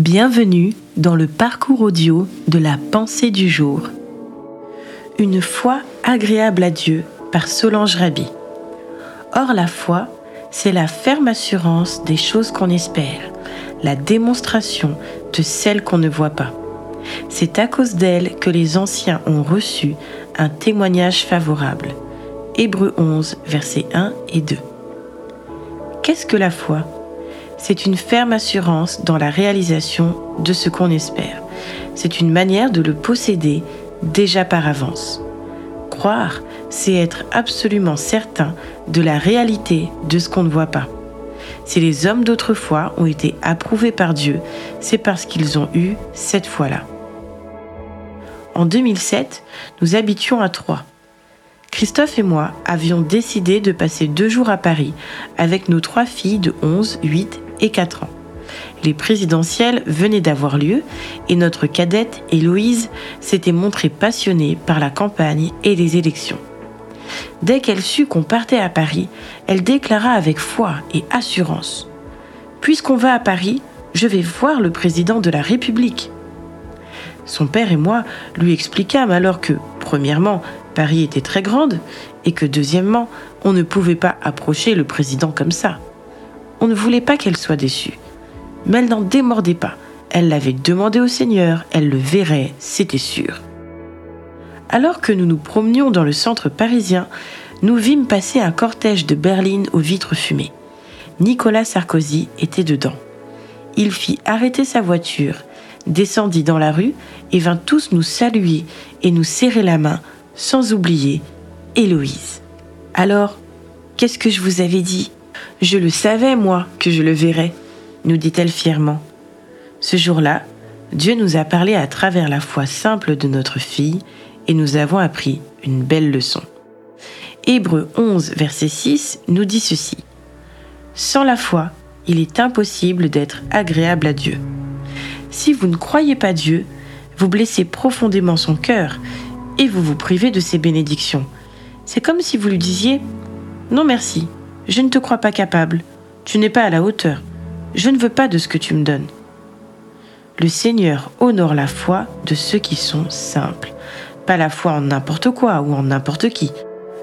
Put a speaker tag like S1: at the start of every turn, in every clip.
S1: Bienvenue dans le parcours audio de la pensée du jour. Une foi agréable à Dieu par Solange Rabi. Or la foi, c'est la ferme assurance des choses qu'on espère, la démonstration de celles qu'on ne voit pas. C'est à cause d'elle que les anciens ont reçu un témoignage favorable. Hébreux 11, versets 1 et 2. Qu'est-ce que la foi? C'est une ferme assurance dans la réalisation de ce qu'on espère. C'est une manière de le posséder déjà par avance. Croire, c'est être absolument certain de la réalité de ce qu'on ne voit pas. Si les hommes d'autrefois ont été approuvés par Dieu, c'est parce qu'ils ont eu cette foi-là. En 2007, nous habitions à Troyes. Christophe et moi avions décidé de passer deux jours à Paris avec nos trois filles de 11, 8 et 4 ans. Les présidentielles venaient d'avoir lieu et notre cadette Héloïse s'était montrée passionnée par la campagne et les élections. Dès qu'elle sut qu'on partait à Paris, elle déclara avec foi et assurance Puisqu'on va à Paris, je vais voir le président de la République. Son père et moi lui expliquâmes alors que, premièrement, Paris était très grande et que, deuxièmement, on ne pouvait pas approcher le président comme ça. On ne voulait pas qu'elle soit déçue. Mais elle n'en démordait pas. Elle l'avait demandé au Seigneur, elle le verrait, c'était sûr. Alors que nous nous promenions dans le centre parisien, nous vîmes passer un cortège de berlines aux vitres fumées. Nicolas Sarkozy était dedans. Il fit arrêter sa voiture, descendit dans la rue et vint tous nous saluer et nous serrer la main, sans oublier Héloïse. Alors, qu'est-ce que je vous avais dit? Je le savais, moi, que je le verrais, nous dit-elle fièrement. Ce jour-là, Dieu nous a parlé à travers la foi simple de notre fille et nous avons appris une belle leçon. Hébreu 11, verset 6 nous dit ceci. Sans la foi, il est impossible d'être agréable à Dieu. Si vous ne croyez pas Dieu, vous blessez profondément son cœur et vous vous privez de ses bénédictions. C'est comme si vous lui disiez Non merci, je ne te crois pas capable. Tu n'es pas à la hauteur. Je ne veux pas de ce que tu me donnes. Le Seigneur honore la foi de ceux qui sont simples. Pas la foi en n'importe quoi ou en n'importe qui.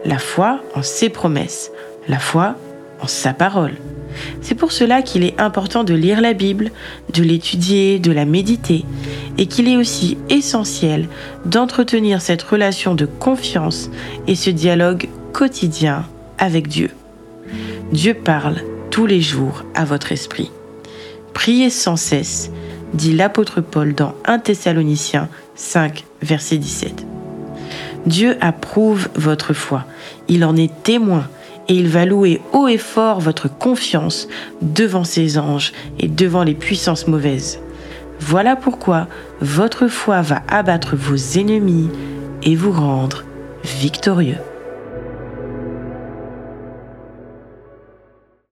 S1: La foi en ses promesses. La foi en sa parole. C'est pour cela qu'il est important de lire la Bible, de l'étudier, de la méditer, et qu'il est aussi essentiel d'entretenir cette relation de confiance et ce dialogue quotidien avec Dieu. Dieu parle tous les jours à votre esprit. Priez sans cesse, dit l'apôtre Paul dans 1 Thessaloniciens 5, verset 17. Dieu approuve votre foi, il en est témoin et il va louer haut et fort votre confiance devant ses anges et devant les puissances mauvaises. Voilà pourquoi votre foi va abattre vos ennemis et vous rendre victorieux.